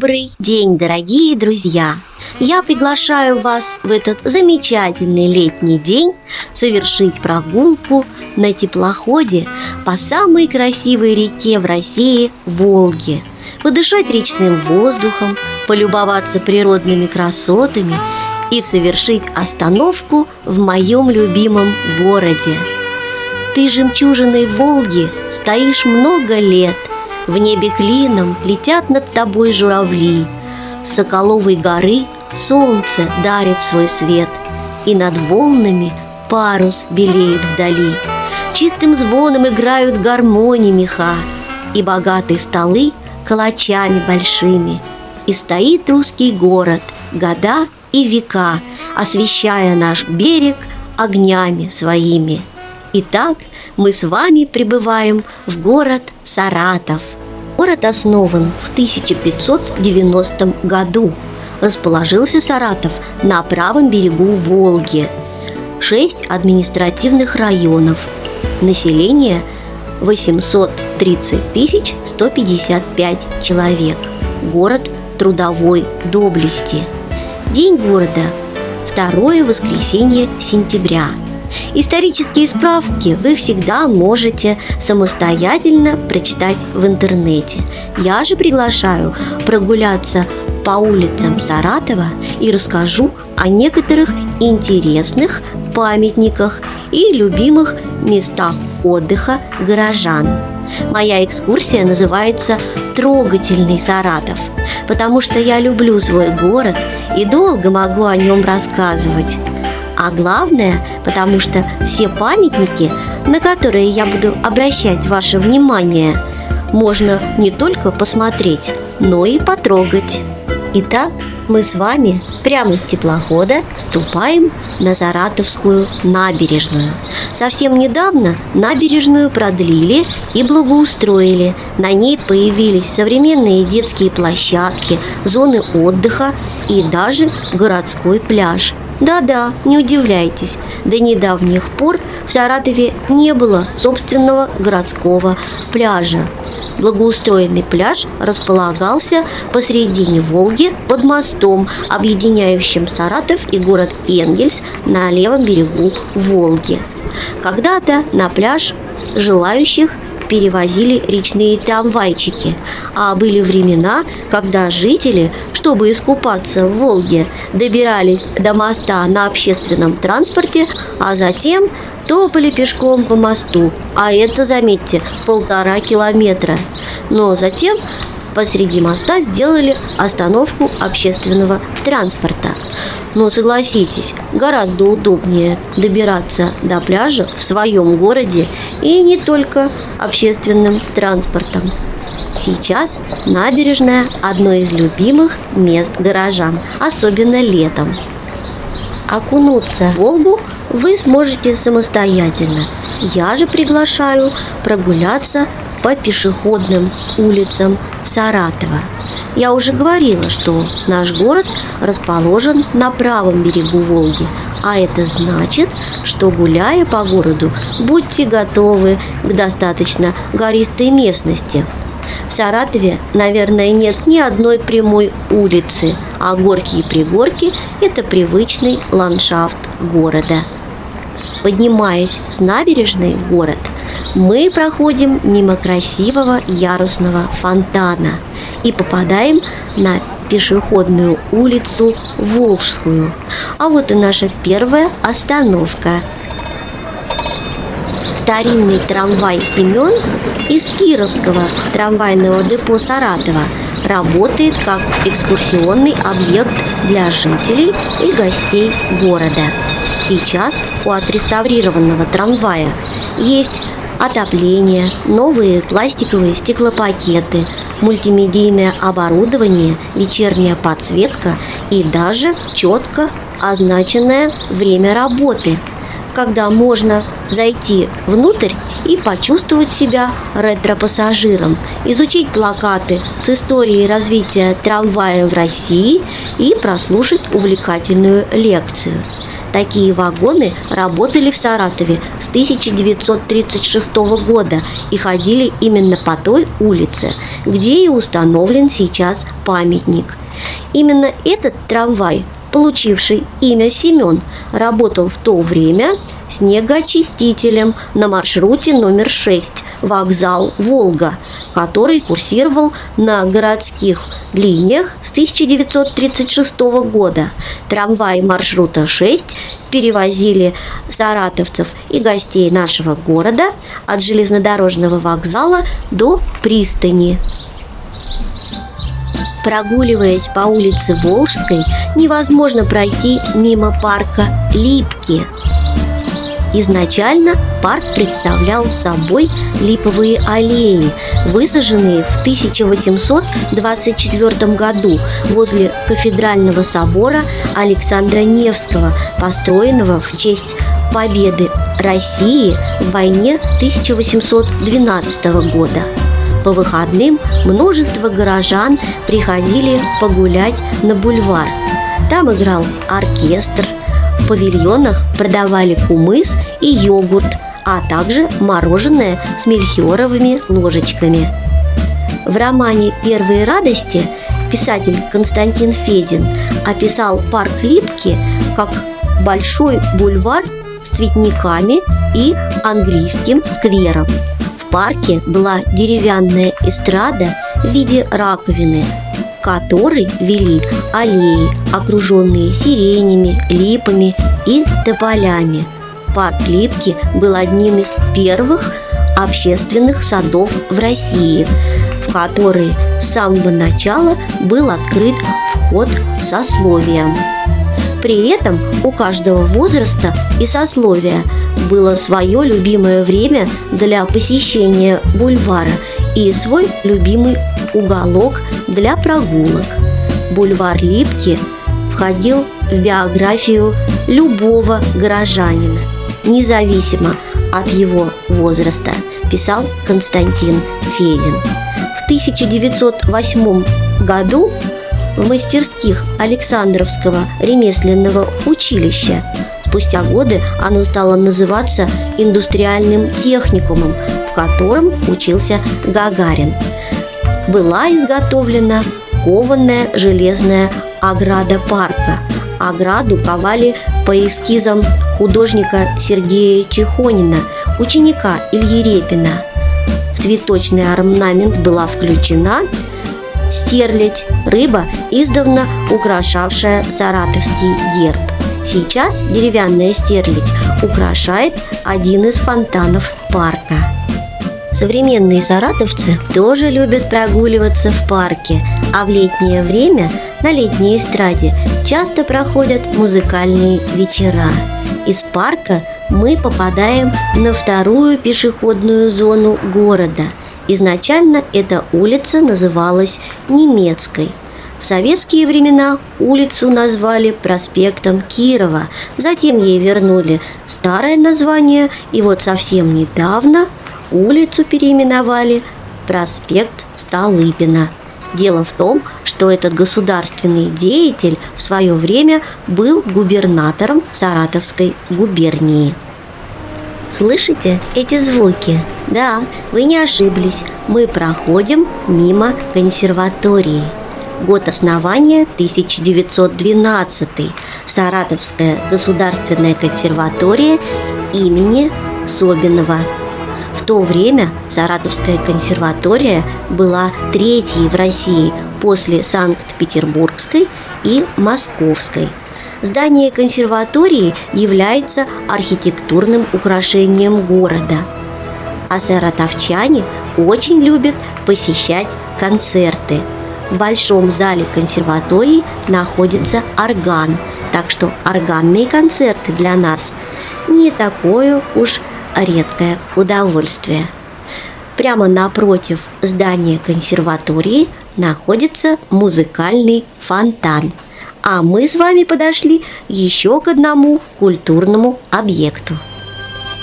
Добрый день, дорогие друзья! Я приглашаю вас в этот замечательный летний день совершить прогулку на теплоходе по самой красивой реке в России – Волге, подышать речным воздухом, полюбоваться природными красотами и совершить остановку в моем любимом городе. Ты жемчужиной Волги стоишь много лет – в небе клином летят над тобой журавли. Соколовой горы солнце дарит свой свет И над волнами парус белеет вдали. Чистым звоном играют гармонии меха И богатые столы калачами большими. И стоит русский город года и века Освещая наш берег огнями своими Итак, мы с вами прибываем в город Саратов – Город основан в 1590 году. Расположился Саратов на правом берегу Волги. Шесть административных районов. Население 830 тысяч 155 человек. Город трудовой доблести. День города – второе воскресенье сентября – Исторические справки вы всегда можете самостоятельно прочитать в интернете. Я же приглашаю прогуляться по улицам Саратова и расскажу о некоторых интересных памятниках и любимых местах отдыха горожан. Моя экскурсия называется «Трогательный Саратов», потому что я люблю свой город и долго могу о нем рассказывать. А главное, потому что все памятники, на которые я буду обращать ваше внимание, можно не только посмотреть, но и потрогать. Итак, мы с вами прямо с теплохода ступаем на Саратовскую набережную. Совсем недавно набережную продлили и благоустроили. На ней появились современные детские площадки, зоны отдыха и даже городской пляж – да-да, не удивляйтесь, до недавних пор в Саратове не было собственного городского пляжа. Благоустроенный пляж располагался посредине Волги под мостом, объединяющим Саратов и город Энгельс на левом берегу Волги. Когда-то на пляж желающих перевозили речные трамвайчики, а были времена, когда жители, чтобы искупаться в Волге, добирались до моста на общественном транспорте, а затем топали пешком по мосту, а это, заметьте, полтора километра. Но затем посреди моста сделали остановку общественного транспорта. Но согласитесь, гораздо удобнее добираться до пляжа в своем городе и не только общественным транспортом. Сейчас набережная – одно из любимых мест горожан, особенно летом. Окунуться в Волгу вы сможете самостоятельно. Я же приглашаю прогуляться по пешеходным улицам Саратова. Я уже говорила, что наш город расположен на правом берегу Волги, а это значит, что гуляя по городу, будьте готовы к достаточно гористой местности. В Саратове, наверное, нет ни одной прямой улицы, а горки и пригорки – это привычный ландшафт города. Поднимаясь с набережной в город, мы проходим мимо красивого ярусного фонтана и попадаем на пешеходную улицу Волжскую. А вот и наша первая остановка. Старинный трамвай «Семен» из Кировского трамвайного депо Саратова работает как экскурсионный объект для жителей и гостей города. Сейчас у отреставрированного трамвая есть отопление, новые пластиковые стеклопакеты, мультимедийное оборудование, вечерняя подсветка и даже четко означенное время работы, когда можно зайти внутрь и почувствовать себя ретро-пассажиром, изучить плакаты с историей развития трамвая в России и прослушать увлекательную лекцию. Такие вагоны работали в Саратове с 1936 года и ходили именно по той улице, где и установлен сейчас памятник. Именно этот трамвай, получивший имя Семен, работал в то время снегоочистителем на маршруте номер 6 вокзал «Волга», который курсировал на городских линиях с 1936 года. Трамваи маршрута 6 перевозили саратовцев и гостей нашего города от железнодорожного вокзала до пристани. Прогуливаясь по улице Волжской, невозможно пройти мимо парка Липки – Изначально парк представлял собой липовые аллеи, высаженные в 1824 году возле кафедрального собора Александра Невского, построенного в честь победы России в войне 1812 года. По выходным множество горожан приходили погулять на бульвар. Там играл оркестр – павильонах продавали кумыс и йогурт, а также мороженое с мельхиоровыми ложечками. В романе «Первые радости» писатель Константин Федин описал парк Липки как большой бульвар с цветниками и английским сквером. В парке была деревянная эстрада в виде раковины – который вели аллеи, окруженные сиренями, липами и тополями. Парк Липки был одним из первых общественных садов в России, в которые с самого начала был открыт вход сословиям. При этом у каждого возраста и сословия было свое любимое время для посещения бульвара и свой любимый уголок для прогулок. Бульвар Липки входил в биографию любого горожанина, независимо от его возраста, писал Константин Федин. В 1908 году в мастерских Александровского ремесленного училища Спустя годы оно стало называться индустриальным техникумом, в котором учился Гагарин – была изготовлена кованая железная ограда парка. Ограду ковали по эскизам художника Сергея Чехонина, ученика Ильи Репина. В цветочный орнамент была включена стерлядь, рыба, издавна украшавшая саратовский герб. Сейчас деревянная стерлядь украшает один из фонтанов парка. Современные саратовцы тоже любят прогуливаться в парке, а в летнее время на летней эстраде часто проходят музыкальные вечера. Из парка мы попадаем на вторую пешеходную зону города. Изначально эта улица называлась Немецкой. В советские времена улицу назвали проспектом Кирова, затем ей вернули старое название, и вот совсем недавно – улицу переименовали проспект Столыпина. Дело в том, что этот государственный деятель в свое время был губернатором Саратовской губернии. Слышите эти звуки? Да, вы не ошиблись. Мы проходим мимо консерватории. Год основания 1912. Саратовская государственная консерватория имени Собинова – в то время Саратовская консерватория была третьей в России после Санкт-Петербургской и Московской. Здание консерватории является архитектурным украшением города. А саратовчане очень любят посещать концерты. В большом зале консерватории находится орган, так что органные концерты для нас не такое уж редкое удовольствие. Прямо напротив здания консерватории находится музыкальный фонтан. А мы с вами подошли еще к одному культурному объекту.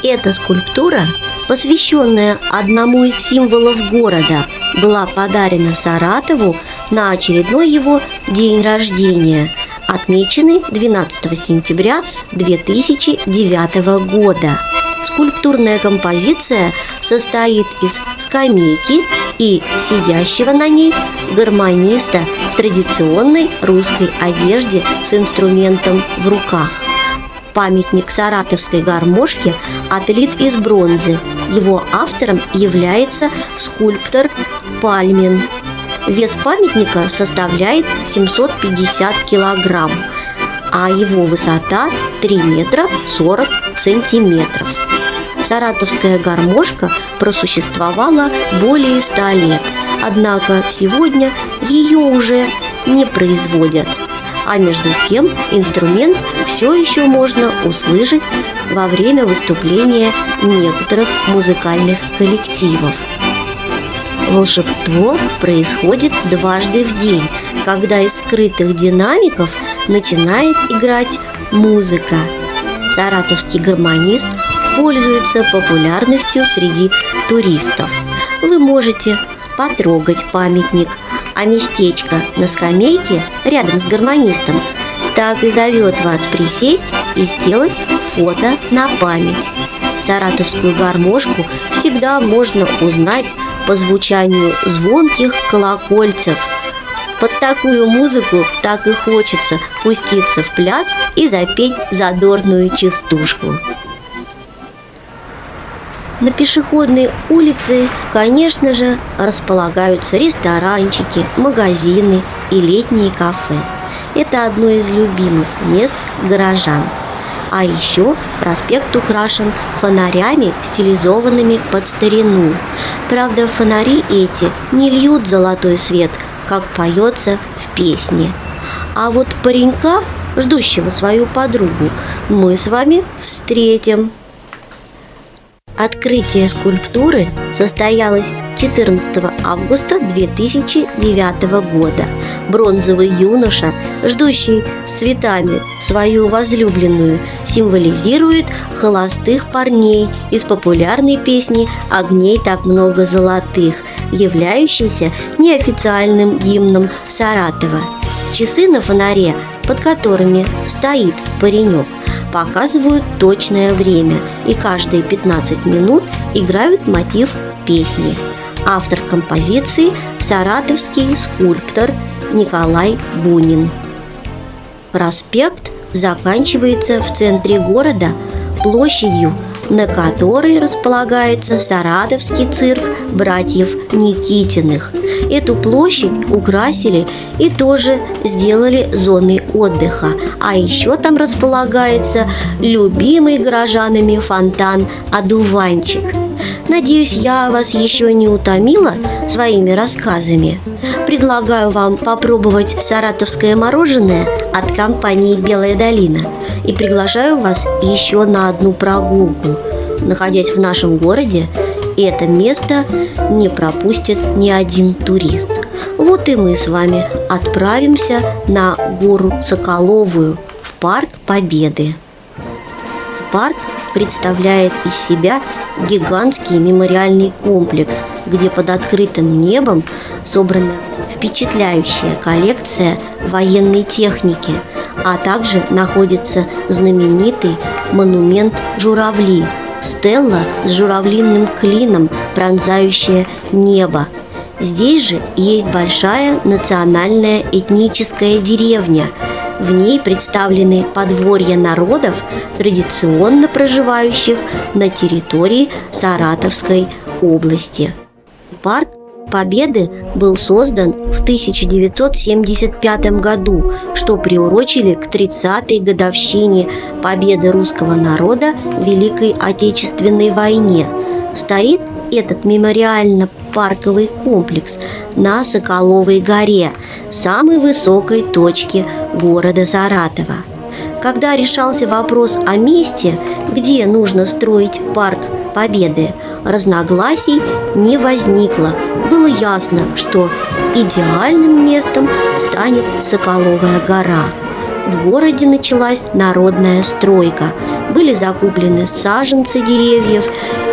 Эта скульптура, посвященная одному из символов города, была подарена Саратову на очередной его день рождения, отмеченный 12 сентября 2009 года. Скульптурная композиция состоит из скамейки и сидящего на ней гармониста в традиционной русской одежде с инструментом в руках. Памятник саратовской гармошке отлит из бронзы. Его автором является скульптор Пальмин. Вес памятника составляет 750 килограмм, а его высота 3 метра 40 сантиметров. Саратовская гармошка просуществовала более 100 лет, однако сегодня ее уже не производят. А между тем инструмент все еще можно услышать во время выступления некоторых музыкальных коллективов. Волшебство происходит дважды в день, когда из скрытых динамиков начинает играть музыка. Саратовский гармонист пользуется популярностью среди туристов. Вы можете потрогать памятник, а местечко на скамейке рядом с гармонистом так и зовет вас присесть и сделать фото на память. Саратовскую гармошку всегда можно узнать по звучанию звонких колокольцев. Под такую музыку так и хочется пуститься в пляс и запеть задорную частушку. На пешеходной улице, конечно же, располагаются ресторанчики, магазины и летние кафе. Это одно из любимых мест горожан. А еще проспект украшен фонарями, стилизованными под старину. Правда, фонари эти не льют золотой свет, как поется в песне. А вот паренька, ждущего свою подругу, мы с вами встретим. Открытие скульптуры состоялось 14 августа 2009 года. Бронзовый юноша, ждущий с цветами свою возлюбленную, символизирует холостых парней из популярной песни «Огней так много золотых», являющейся неофициальным гимном Саратова. Часы на фонаре, под которыми стоит паренек, показывают точное время и каждые 15 минут играют мотив песни. Автор композиции – саратовский скульптор Николай Бунин. Проспект заканчивается в центре города площадью, на которой располагается Саратовский цирк братьев Никитиных. Эту площадь украсили и тоже сделали зоной отдыха. А еще там располагается любимый горожанами фонтан «Одуванчик». Надеюсь, я вас еще не утомила своими рассказами. Предлагаю вам попробовать саратовское мороженое от компании «Белая долина» и приглашаю вас еще на одну прогулку. Находясь в нашем городе, это место не пропустит ни один турист. Вот и мы с вами отправимся на гору Соколовую в Парк Победы. Парк представляет из себя гигантский мемориальный комплекс, где под открытым небом собрана впечатляющая коллекция военной техники, а также находится знаменитый монумент «Журавли», стелла с журавлиным клином, пронзающая небо. Здесь же есть большая национальная этническая деревня. В ней представлены подворья народов, традиционно проживающих на территории Саратовской области. Парк Победы был создан в 1975 году, что приурочили к 30-й годовщине победы русского народа в Великой Отечественной войне. Стоит этот мемориально-парковый комплекс на Соколовой горе, самой высокой точке города Саратова. Когда решался вопрос о месте, где нужно строить парк Победы, разногласий не возникло. Было ясно, что идеальным местом станет Соколовая гора. В городе началась народная стройка. Были закуплены саженцы деревьев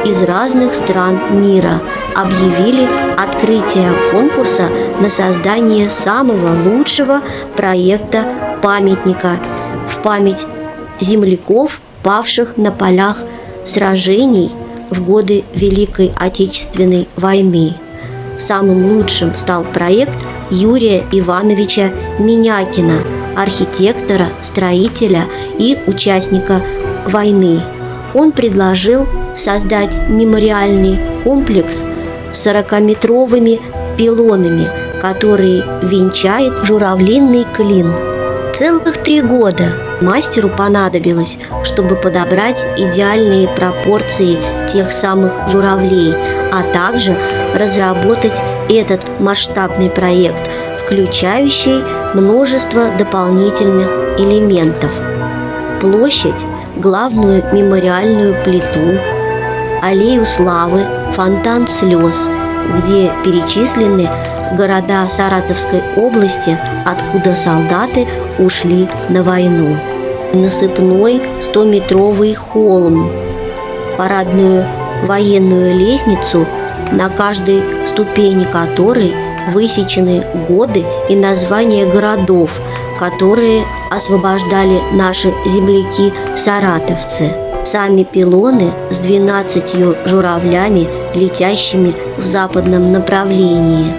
из разных стран мира. Объявили открытие конкурса на создание самого лучшего проекта памятника в память земляков, павших на полях сражений – в годы Великой Отечественной войны. самым лучшим стал проект Юрия Ивановича Минякина, архитектора, строителя и участника войны. Он предложил создать мемориальный комплекс с 40-метровыми пилонами, который венчает журавлиный клин. Целых три года мастеру понадобилось, чтобы подобрать идеальные пропорции тех самых журавлей, а также разработать этот масштабный проект, включающий множество дополнительных элементов. Площадь, главную мемориальную плиту, аллею славы, фонтан слез, где перечислены города Саратовской области, откуда солдаты ушли на войну. Насыпной 100-метровый холм, парадную военную лестницу, на каждой ступени которой высечены годы и названия городов, которые освобождали наши земляки-саратовцы. Сами пилоны с 12 журавлями, летящими в западном направлении.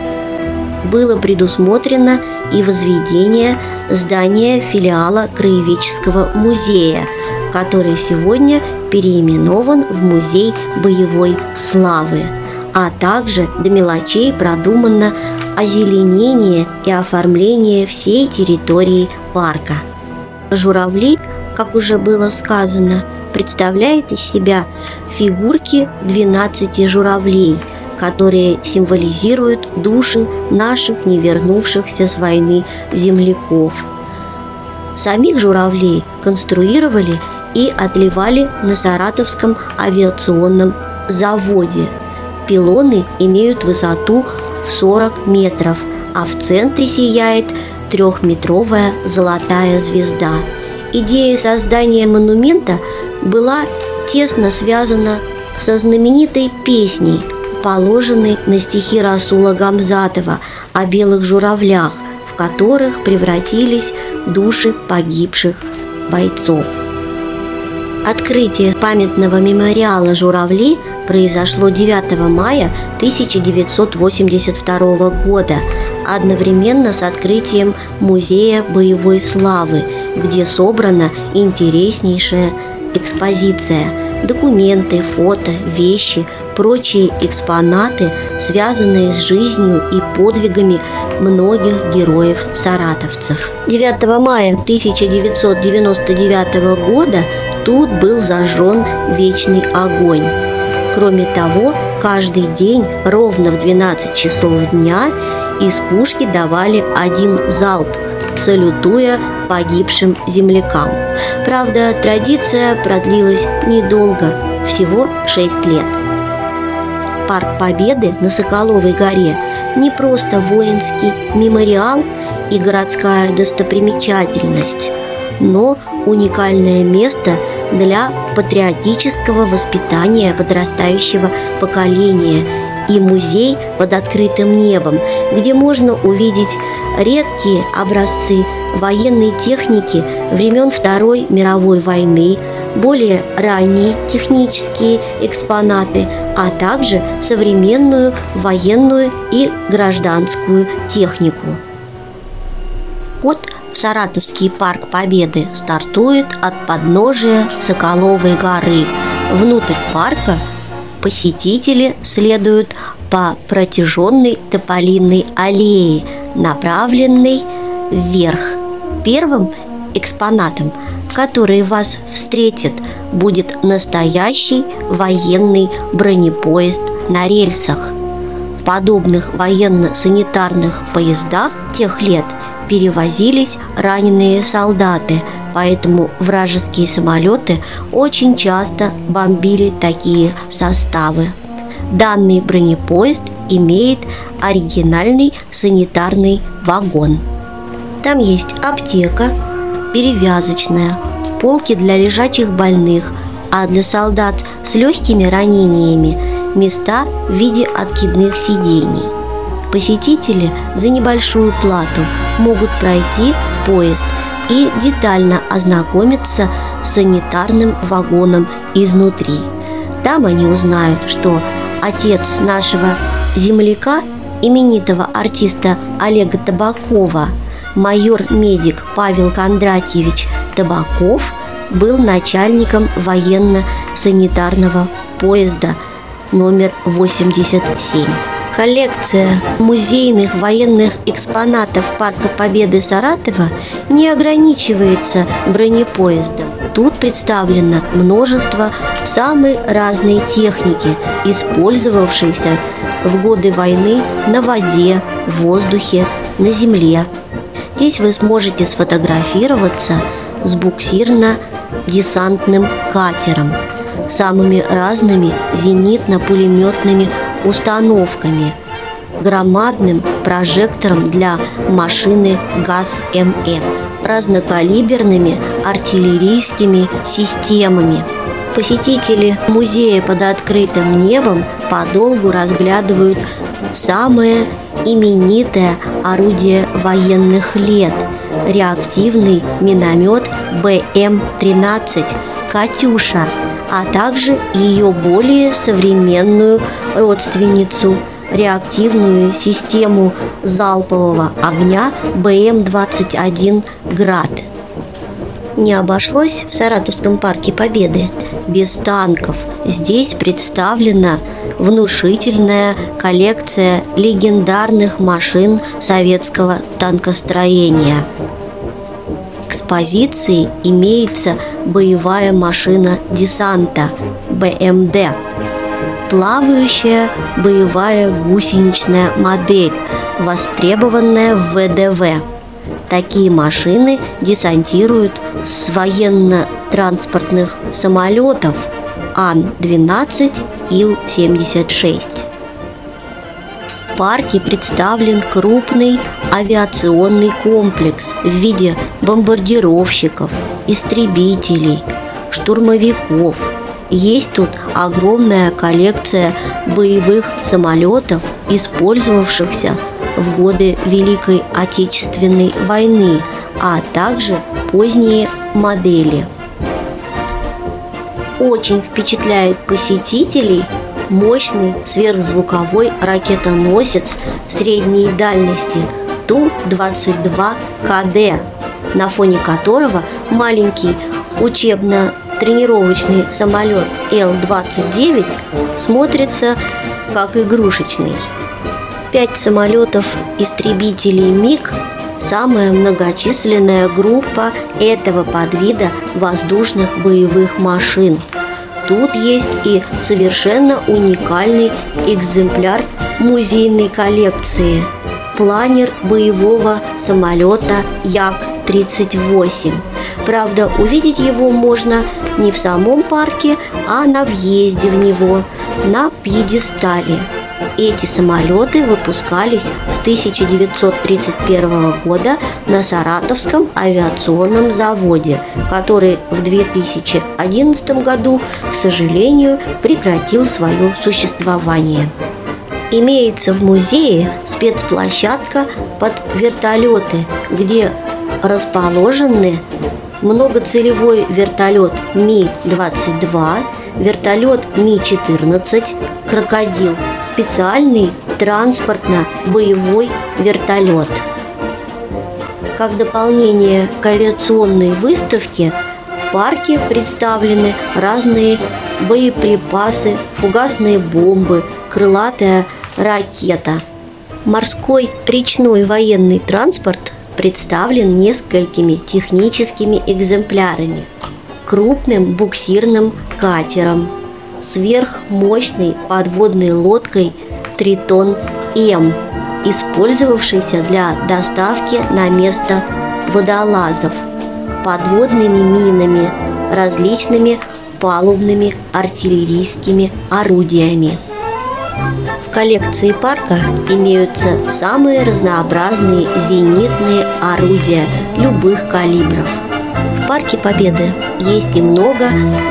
Было предусмотрено и возведение здания филиала Краеведческого музея, который сегодня переименован в Музей боевой славы, а также до мелочей продумано озеленение и оформление всей территории парка. Журавли, как уже было сказано, представляет из себя фигурки 12 журавлей, которые символизируют души наших не вернувшихся с войны земляков. Самих журавлей конструировали и отливали на Саратовском авиационном заводе. Пилоны имеют высоту в 40 метров, а в центре сияет трехметровая золотая звезда. Идея создания монумента была тесно связана со знаменитой песней, положенной на стихи Расула Гамзатова о белых журавлях, в которых превратились души погибших бойцов. Открытие памятного мемориала «Журавли» произошло 9 мая 1982 года, одновременно с открытием Музея боевой славы, где собрана интереснейшая экспозиция – документы, фото, вещи, прочие экспонаты, связанные с жизнью и подвигами многих героев-саратовцев. 9 мая 1999 года тут был зажжен вечный огонь. Кроме того, каждый день ровно в 12 часов дня из пушки давали один залп, салютуя погибшим землякам. Правда, традиция продлилась недолго, всего 6 лет. Парк Победы на Соколовой горе не просто воинский мемориал и городская достопримечательность, но уникальное место для патриотического воспитания подрастающего поколения и музей под открытым небом, где можно увидеть редкие образцы военной техники времен Второй мировой войны, более ранние технические экспонаты, а также современную военную и гражданскую технику. В Саратовский парк Победы стартует от подножия Соколовой горы. Внутрь парка посетители следуют по протяженной тополиной аллее, направленной вверх. Первым экспонатом, который вас встретит, будет настоящий военный бронепоезд на рельсах. В подобных военно-санитарных поездах тех лет перевозились раненые солдаты, поэтому вражеские самолеты очень часто бомбили такие составы. Данный бронепоезд имеет оригинальный санитарный вагон. Там есть аптека, перевязочная, полки для лежачих больных, а для солдат с легкими ранениями места в виде откидных сидений. Посетители за небольшую плату могут пройти поезд и детально ознакомиться с санитарным вагоном изнутри. Там они узнают, что отец нашего земляка именитого артиста Олега Табакова майор-медик Павел Кондратьевич Табаков был начальником военно-санитарного поезда номер 87. Коллекция музейных военных экспонатов Парка Победы Саратова не ограничивается бронепоездом. Тут представлено множество самой разной техники, использовавшейся в годы войны на воде, в воздухе, на земле. Здесь вы сможете сфотографироваться с буксирно-десантным катером, самыми разными зенитно-пулеметными установками, громадным прожектором для машины ГАЗ-МФ, разнокалиберными артиллерийскими системами. Посетители музея под открытым небом подолгу разглядывают самое именитое орудие военных лет – реактивный миномет БМ-13 «Катюша», а также ее более современную родственницу – реактивную систему залпового огня БМ-21 «Град». Не обошлось в Саратовском парке Победы без танков. Здесь представлена внушительная коллекция легендарных машин советского танкостроения. Экспозиции имеется боевая машина десанта БМД, плавающая боевая гусеничная модель, востребованная в ВДВ. Такие машины десантируют с военно-транспортных самолетов Ан-12 Ил-76. Парке представлен крупный авиационный комплекс в виде бомбардировщиков, истребителей, штурмовиков. Есть тут огромная коллекция боевых самолетов, использовавшихся в годы Великой Отечественной войны, а также поздние модели – очень впечатляет посетителей мощный сверхзвуковой ракетоносец средней дальности Ту-22КД, на фоне которого маленький учебно-тренировочный самолет Л-29 смотрится как игрушечный. Пять самолетов истребителей МиГ самая многочисленная группа этого подвида воздушных боевых машин. Тут есть и совершенно уникальный экземпляр музейной коллекции – планер боевого самолета Як-38. Правда, увидеть его можно не в самом парке, а на въезде в него, на пьедестале – эти самолеты выпускались с 1931 года на Саратовском авиационном заводе, который в 2011 году, к сожалению, прекратил свое существование. Имеется в музее спецплощадка под вертолеты, где расположены многоцелевой вертолет Ми-22, вертолет Ми-14, «Крокодил» – специальный транспортно-боевой вертолет. Как дополнение к авиационной выставке в парке представлены разные боеприпасы, фугасные бомбы, крылатая ракета. Морской речной военный транспорт представлен несколькими техническими экземплярами. Крупным буксирным катером – сверхмощной подводной лодкой «Тритон М», использовавшейся для доставки на место водолазов, подводными минами, различными палубными артиллерийскими орудиями. Коллекции парка имеются самые разнообразные зенитные орудия любых калибров. В парке Победы есть и много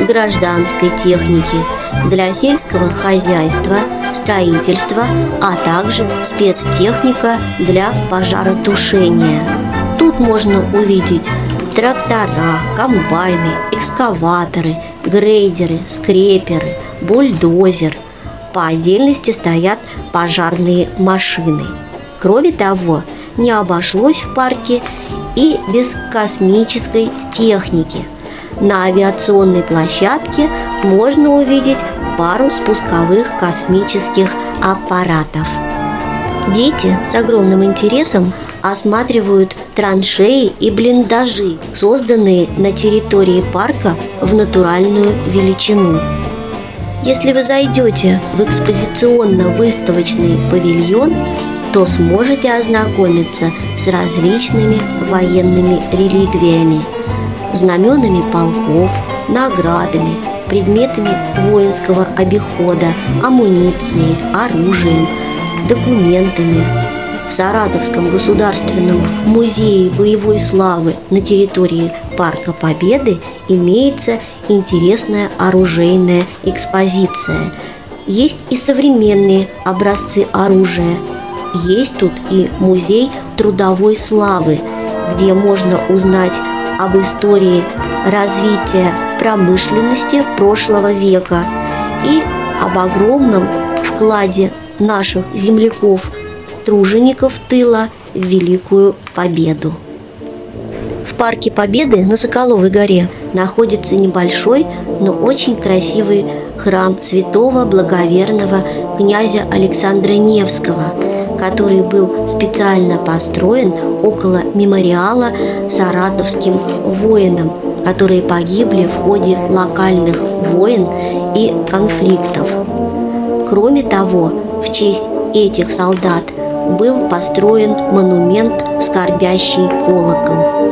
гражданской техники – для сельского хозяйства, строительства, а также спецтехника для пожаротушения. Тут можно увидеть трактора, комбайны, экскаваторы, грейдеры, скреперы, бульдозер, По отдельности стоят пожарные машины. Кроме того, не обошлось в парке и без космической техники. На авиационной площадке можно увидеть пару спусковых космических аппаратов. Дети с огромным интересом осматривают траншеи и блиндажи, созданные на территории парка в натуральную величину. Если вы зайдете в экспозиционно-выставочный павильон, то сможете ознакомиться с различными военными реликвиями, знаменами полков, наградами, предметами воинского обихода, амуницией, оружием, документами. В Саратовском государственном музее боевой славы на территории Парка Победы имеется интересная оружейная экспозиция. Есть и современные образцы оружия – есть тут и музей трудовой славы, где можно узнать об истории развития промышленности прошлого века и об огромном вкладе наших земляков, тружеников тыла в Великую Победу. В парке Победы на Соколовой горе находится небольшой, но очень красивый храм святого благоверного князя Александра Невского – который был специально построен около мемориала саратовским воинам, которые погибли в ходе локальных войн и конфликтов. Кроме того, в честь этих солдат был построен монумент «Скорбящий колокол».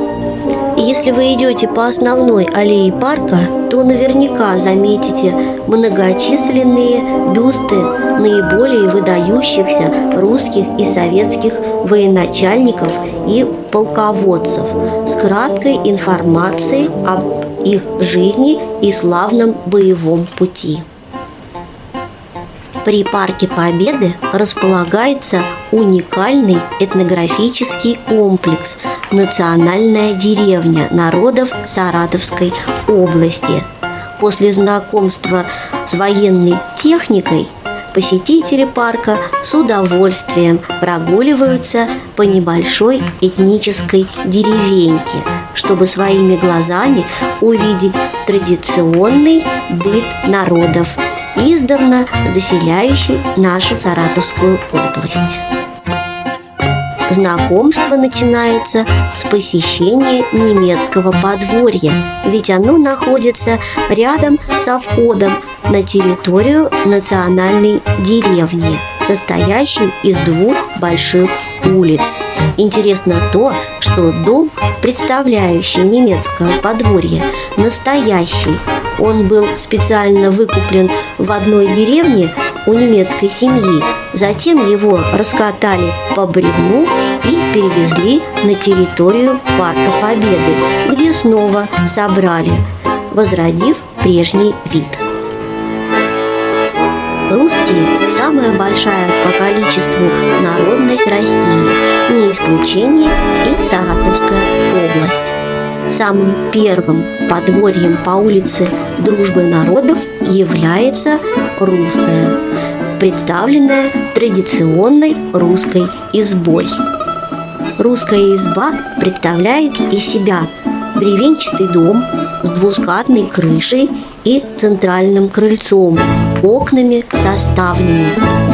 Если вы идете по основной аллее парка, то наверняка заметите многочисленные бюсты наиболее выдающихся русских и советских военачальников и полководцев с краткой информацией об их жизни и славном боевом пути. При Парке Победы располагается уникальный этнографический комплекс «Национальная деревня народов Саратовской области». После знакомства с военной техникой посетители парка с удовольствием прогуливаются по небольшой этнической деревеньке, чтобы своими глазами увидеть традиционный быт народов – издавна заселяющий нашу Саратовскую область. Знакомство начинается с посещения немецкого подворья, ведь оно находится рядом со входом на территорию национальной деревни, состоящей из двух больших улиц. Интересно то, что дом, представляющий немецкое подворье, настоящий. Он был специально выкуплен в одной деревне у немецкой семьи. Затем его раскатали по бревну и перевезли на территорию Парка Победы, где снова собрали, возродив прежний вид. Русские – самая большая по количеству народность России, не исключение и Саратовская область. Самым первым подворьем по улице Дружбы народов является русская, представленная традиционной русской избой. Русская изба представляет из себя бревенчатый дом с двускатной крышей и центральным крыльцом, окнами со ставнями.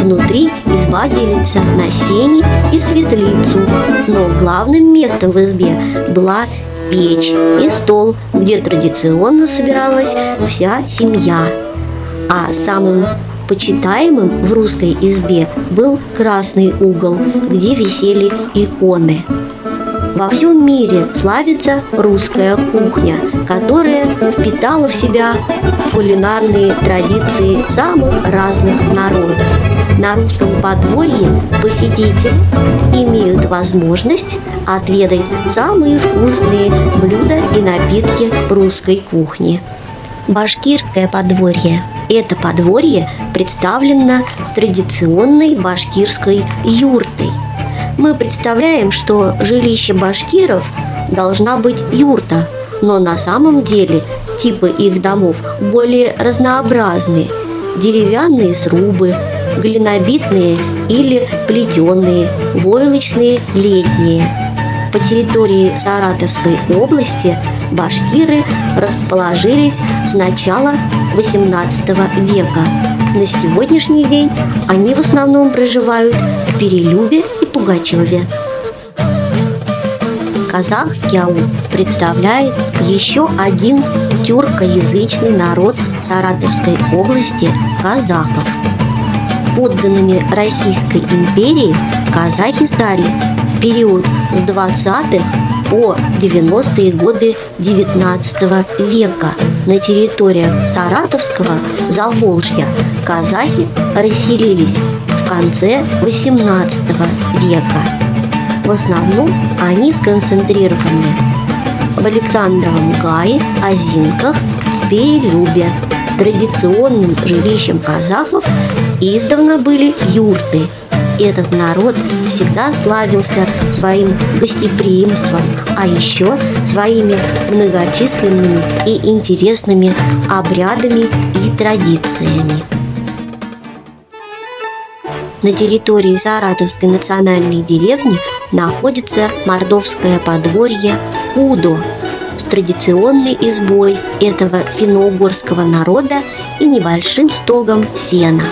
Внутри изба делится на сени и светлицу, но главным местом в избе была печь и стол, где традиционно собиралась вся семья. А самым почитаемым в русской избе был красный угол, где висели иконы. Во всем мире славится русская кухня, которая впитала в себя кулинарные традиции самых разных народов. На русском подворье посетители имеют возможность отведать самые вкусные блюда и напитки русской кухни. Башкирское подворье – это подворье представлено традиционной башкирской юртой. Мы представляем, что жилище башкиров должна быть юрта, но на самом деле типы их домов более разнообразные. деревянные срубы, глинобитные или плетеные, войлочные летние. По территории Саратовской области башкиры расположились с начала XVIII века. На сегодняшний день они в основном проживают в Перелюбе и Пугачеве. Казахский аул представляет еще один тюркоязычный народ Саратовской области – казахов. Подданными Российской империи казахи стали в период с 20-х по 90-е годы 19 века на территориях Саратовского Заволжья казахи расселились в конце 18 века. В основном они сконцентрированы в Александровом Гае, Озинках, Перелюбе. Традиционным жилищем казахов издавна были юрты. Этот народ всегда славился своим гостеприимством, а еще своими многочисленными и интересными обрядами и традициями. На территории Саратовской национальной деревни находится мордовское подворье Удо с традиционной избой этого финно-угорского народа и небольшим стогом сена.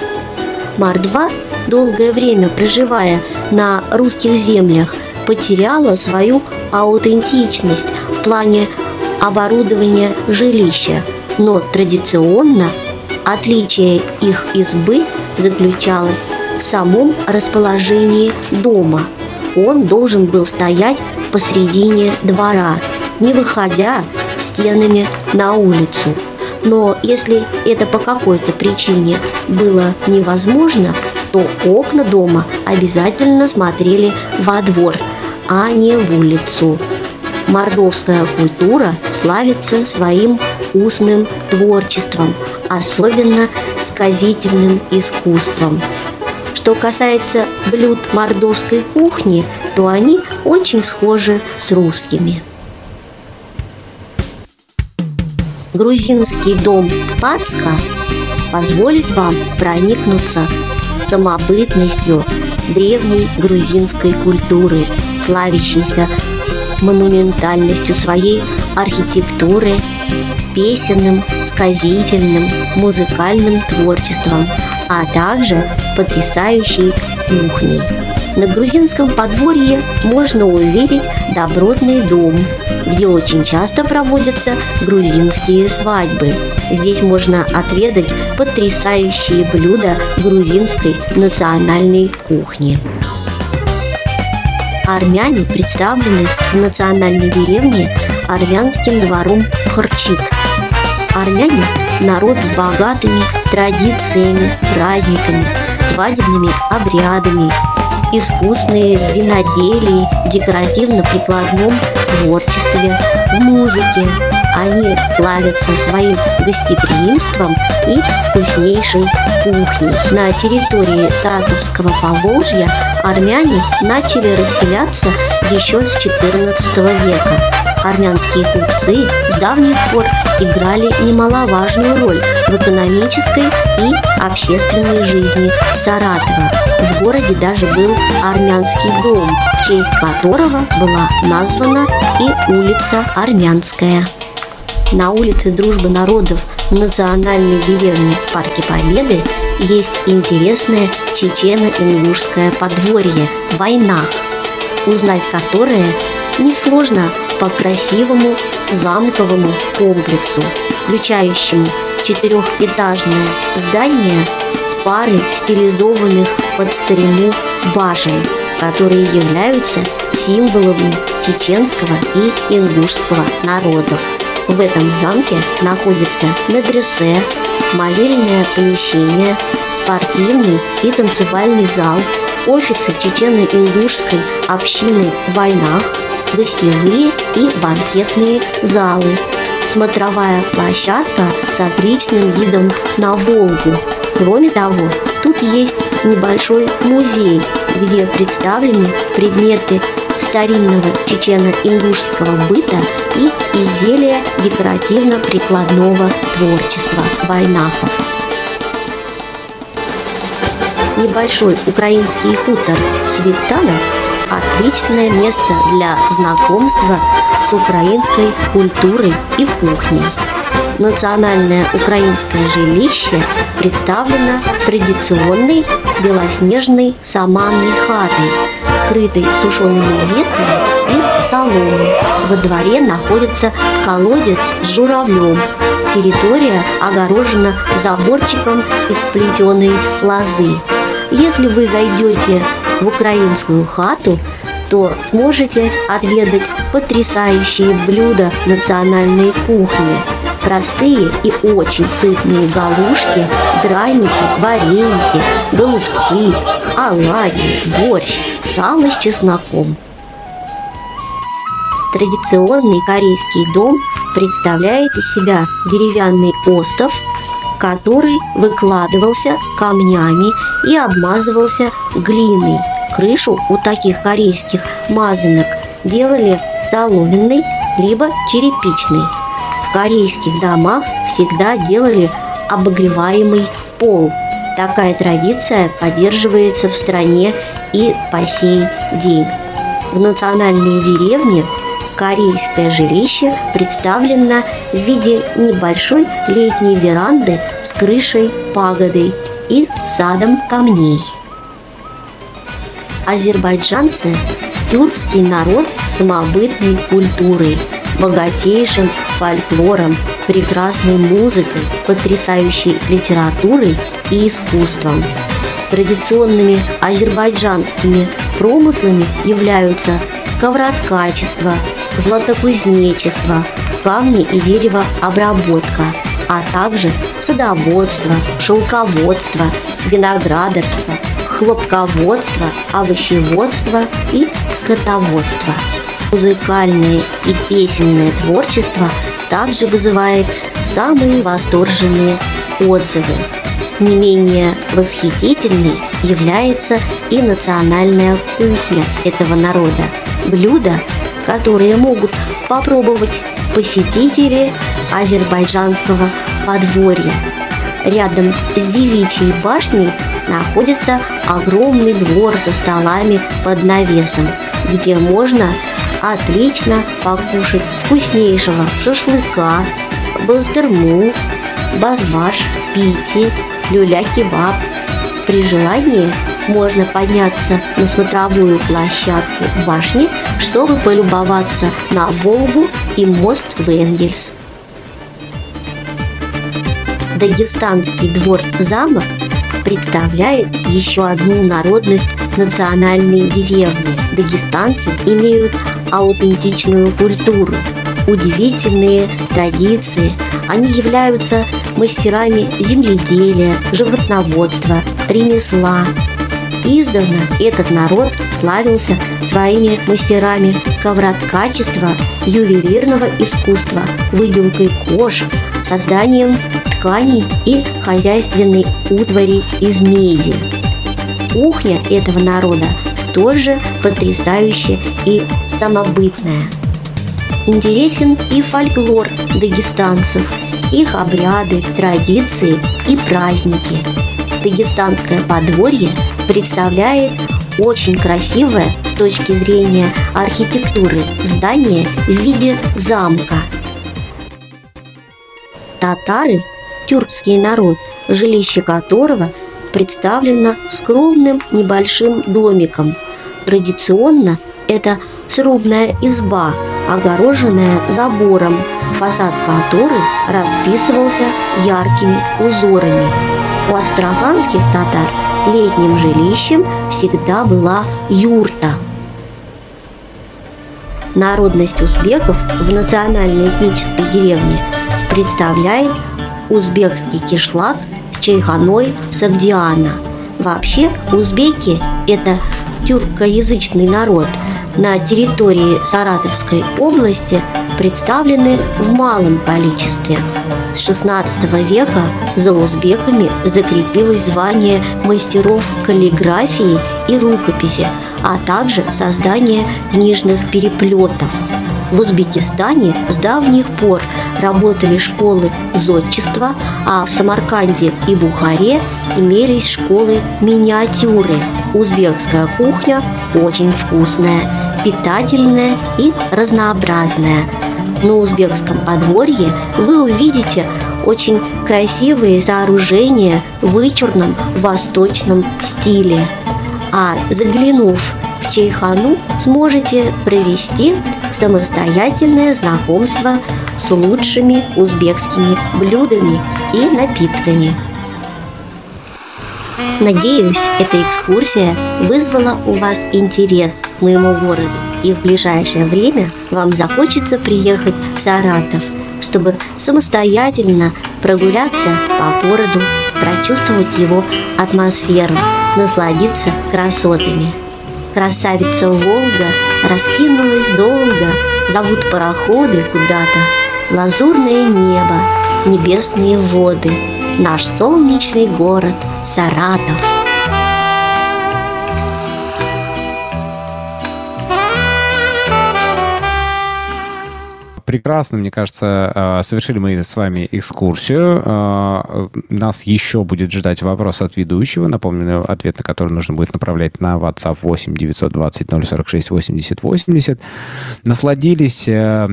Мордва, долгое время проживая на русских землях, потеряла свою аутентичность в плане оборудования жилища, но традиционно отличие их избы заключалось в самом расположении дома. Он должен был стоять посредине двора, не выходя стенами на улицу. Но если это по какой-то причине было невозможно, то окна дома обязательно смотрели во двор, а не в улицу. Мордовская культура славится своим устным творчеством, особенно сказительным искусством. Что касается блюд мордовской кухни, то они очень схожи с русскими. Грузинский дом Пацка позволит вам проникнуться самобытностью древней грузинской культуры, славящейся монументальностью своей архитектуры, песенным, сказительным, музыкальным творчеством, а также потрясающей кухней. На грузинском подворье можно увидеть добротный дом, где очень часто проводятся грузинские свадьбы. Здесь можно отведать потрясающие блюда грузинской национальной кухни. Армяне представлены в национальной деревне армянским двором Харчик. Армяне – народ с богатыми традициями, праздниками, свадебными обрядами, искусные виноделии, декоративно-прикладном творчестве, в музыке. Они славятся своим гостеприимством и вкуснейшей кухней. На территории Саратовского Поволжья армяне начали расселяться еще с XIV века. Армянские купцы с давних пор играли немаловажную роль в экономической и общественной жизни Саратова. В городе даже был армянский дом, в честь которого была названа и улица Армянская. На улице Дружбы народов национальной деревни в Парке Победы есть интересное чечено-ингушское подворье «Войнах», узнать которое несложно по красивому замковому комплексу, включающему четырехэтажное здание с парой стилизованных под старину башен, которые являются символами чеченского и ингушского народов. В этом замке находится медресе, молельное помещение, спортивный и танцевальный зал, офисы чечено-ингушской общины в войнах, гостевые и банкетные залы, смотровая площадка с отличным видом на Волгу. Кроме того, тут есть небольшой музей, где представлены предметы старинного чечено-ингушского быта и изделия декоративно-прикладного творчества вайнахов. небольшой украинский хутор Светанов отличное место для знакомства с украинской культурой и кухней. Национальное украинское жилище представлено традиционной белоснежной саманной хатой, крытой сушеными ветками и соломой. Во дворе находится колодец с журавлем. Территория огорожена заборчиком из плетеной лозы. Если вы зайдете в украинскую хату, то сможете отведать потрясающие блюда национальной кухни. Простые и очень сытные галушки, драники, вареники, голубцы, оладьи, борщ, сало с чесноком. Традиционный корейский дом представляет из себя деревянный остов, который выкладывался камнями и обмазывался глиной. Крышу у таких корейских мазанок делали соломенной либо черепичной. В корейских домах всегда делали обогреваемый пол. Такая традиция поддерживается в стране и по сей день. В национальной деревне корейское жилище представлено в виде небольшой летней веранды с крышей пагодой и садом камней. Азербайджанцы – тюркский народ с самобытной культурой, богатейшим фольклором, прекрасной музыкой, потрясающей литературой и искусством. Традиционными азербайджанскими промыслами являются ковроткачество, златокузнечество, камни и деревообработка, а также садоводство, шелководство, виноградарство, хлопководство, овощеводство и скотоводство. Музыкальное и песенное творчество также вызывает самые восторженные отзывы. Не менее восхитительной является и национальная кухня этого народа. Блюда, которые могут попробовать посетители азербайджанского подворья. Рядом с девичьей башней находится огромный двор со столами под навесом, где можно отлично покушать вкуснейшего шашлыка, бастырму, базбаш, пити, люля-кебаб. При желании можно подняться на смотровую площадку башни, чтобы полюбоваться на Волгу и мост в Энгельс. Дагестанский двор-замок представляет еще одну народность национальной деревни. Дагестанцы имеют аутентичную культуру, удивительные традиции. Они являются мастерами земледелия, животноводства, ремесла. Издавна этот народ славился своими мастерами ковроткачества, ювелирного искусства, выделкой кож, созданием тканей и хозяйственной утвари из меди. Кухня этого народа столь же потрясающая и самобытная. Интересен и фольклор дагестанцев, их обряды, традиции и праздники. Дагестанское подворье представляет очень красивое с точки зрения архитектуры здание в виде замка. Татары – тюркский народ, жилище которого представлено скромным небольшим домиком. Традиционно это срубная изба, огороженная забором, фасад которой расписывался яркими узорами. У астраханских татар летним жилищем всегда была юрта. Народность узбеков в национальной этнической деревне представляет узбекский кишлак с чайханой Савдиана. Вообще, узбеки – это тюркоязычный народ. На территории Саратовской области представлены в малом количестве. С XVI века за узбеками закрепилось звание мастеров каллиграфии и рукописи, а также создание книжных переплетов. В Узбекистане с давних пор работали школы зодчества, а в Самарканде и Бухаре имелись школы миниатюры. Узбекская кухня очень вкусная, питательная и разнообразная. На узбекском подворье вы увидите очень красивые сооружения в вычурном восточном стиле. А заглянув в Чайхану, сможете провести самостоятельное знакомство с лучшими узбекскими блюдами и напитками. Надеюсь, эта экскурсия вызвала у вас интерес к моему городу, и в ближайшее время вам захочется приехать в Саратов, чтобы самостоятельно прогуляться по городу, прочувствовать его атмосферу, насладиться красотами. Красавица Волга раскинулась долго, зовут пароходы куда-то, лазурное небо, небесные воды, наш солнечный город Саратов. прекрасно, мне кажется, э, совершили мы с вами экскурсию. Э, нас еще будет ждать вопрос от ведущего. Напомню, ответ на который нужно будет направлять на WhatsApp 8 920 046 80 80. Насладились э,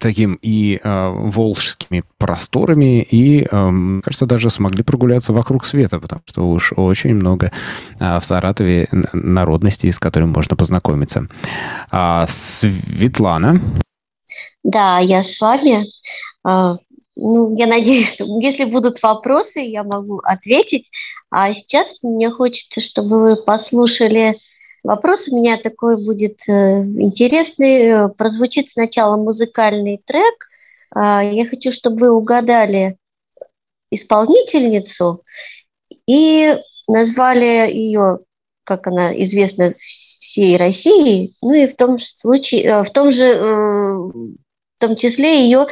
таким и э, волжскими просторами, и, э, кажется, даже смогли прогуляться вокруг света, потому что уж очень много э, в Саратове народностей, с которыми можно познакомиться. А, Светлана. Да, я с вами. А, ну, я надеюсь, что если будут вопросы, я могу ответить. А сейчас мне хочется, чтобы вы послушали Вопрос у меня такой будет э, интересный. Прозвучит сначала музыкальный трек. А, я хочу, чтобы вы угадали исполнительницу и назвали ее, как она известна всей России, ну и в том же случае, э, в том же, э, в том числе ее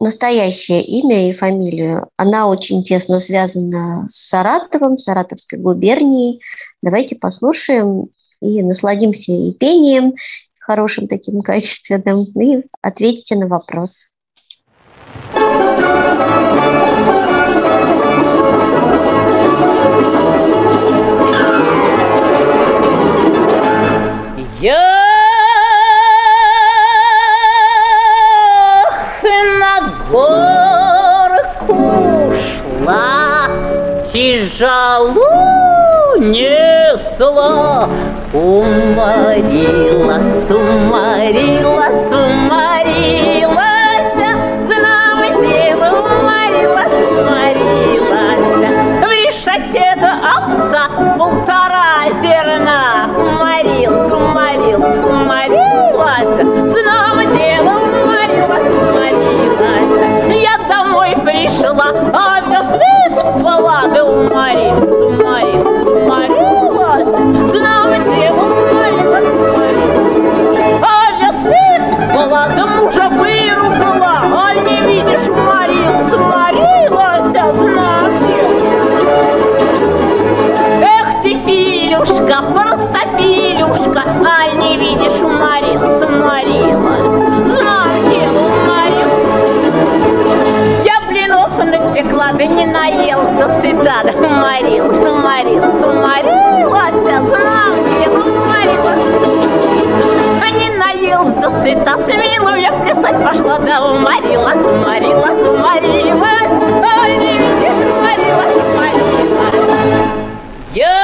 настоящее имя и фамилию. Она очень тесно связана с Саратовом, Саратовской губернией. Давайте послушаем и насладимся и пением, хорошим таким качественным, и ответите на вопрос. Я тяжело несла, уморила, сумарила, сумарилась, Просто Филюшка, а не видишь, уморилась, уморилась, знак напекла, да не наелась до сыта, да уморилась, уморилась, уморилась, а дело уморилась. А не наелась до сыта, с я плясать пошла, да уморилась, уморилась, уморилась. Ой, не видишь, уморилась, уморилась. Я